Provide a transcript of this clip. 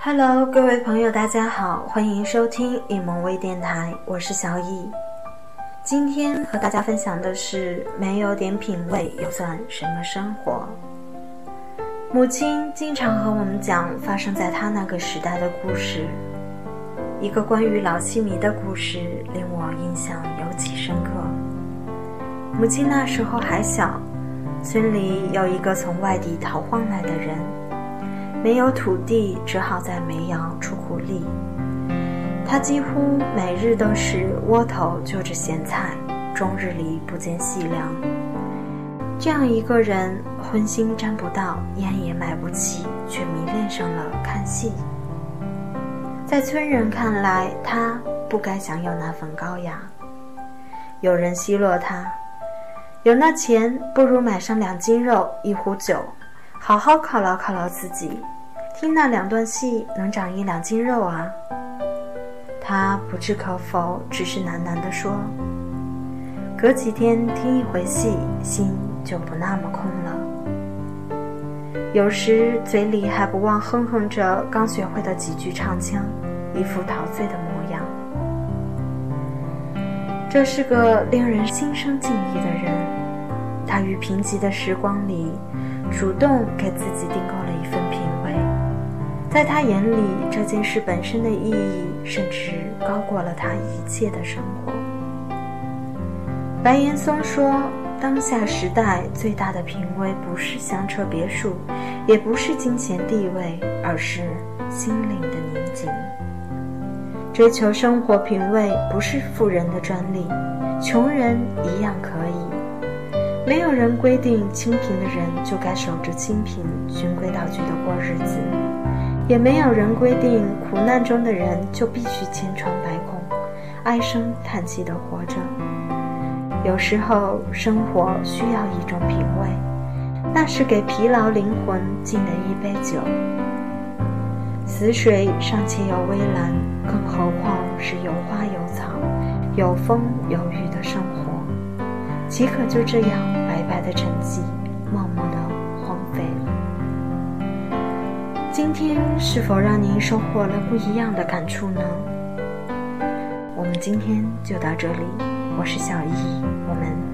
Hello，各位朋友，大家好，欢迎收听一萌微电台，我是小易。今天和大家分享的是：没有点品味又算什么生活？母亲经常和我们讲发生在她那个时代的故事。一个关于老戏迷的故事令我印象尤其深刻。母亲那时候还小，村里有一个从外地逃荒来的人。没有土地，只好在煤窑出苦力。他几乎每日都是窝头就着咸菜，终日里不见细粮。这样一个人，荤腥沾不到，烟也买不起，却迷恋上了看戏。在村人看来，他不该享有那份高雅。有人奚落他：“有那钱，不如买上两斤肉，一壶酒。”好好犒劳犒劳自己，听那两段戏能长一两斤肉啊！他不置可否，只是喃喃地说：“隔几天听一回戏，心就不那么空了。有时嘴里还不忘哼哼着刚学会的几句唱腔，一副陶醉的模样。这是个令人心生敬意的人，他于贫瘠的时光里。”主动给自己订购了一份品味，在他眼里，这件事本身的意义甚至高过了他一切的生活。白岩松说：“当下时代最大的品味，不是香车别墅，也不是金钱地位，而是心灵的宁静。追求生活品味，不是富人的专利，穷人一样可以。”没有人规定清贫的人就该守着清贫、循规蹈矩的过日子，也没有人规定苦难中的人就必须千疮百孔、唉声叹气地活着。有时候，生活需要一种品味，那是给疲劳灵魂敬的一杯酒。死水尚且有微澜，更何况是有花有草、有风有雨的生活？即可就这样白白的沉寂，默默的荒废了？今天是否让您收获了不一样的感触呢？我们今天就到这里，我是小易，我们。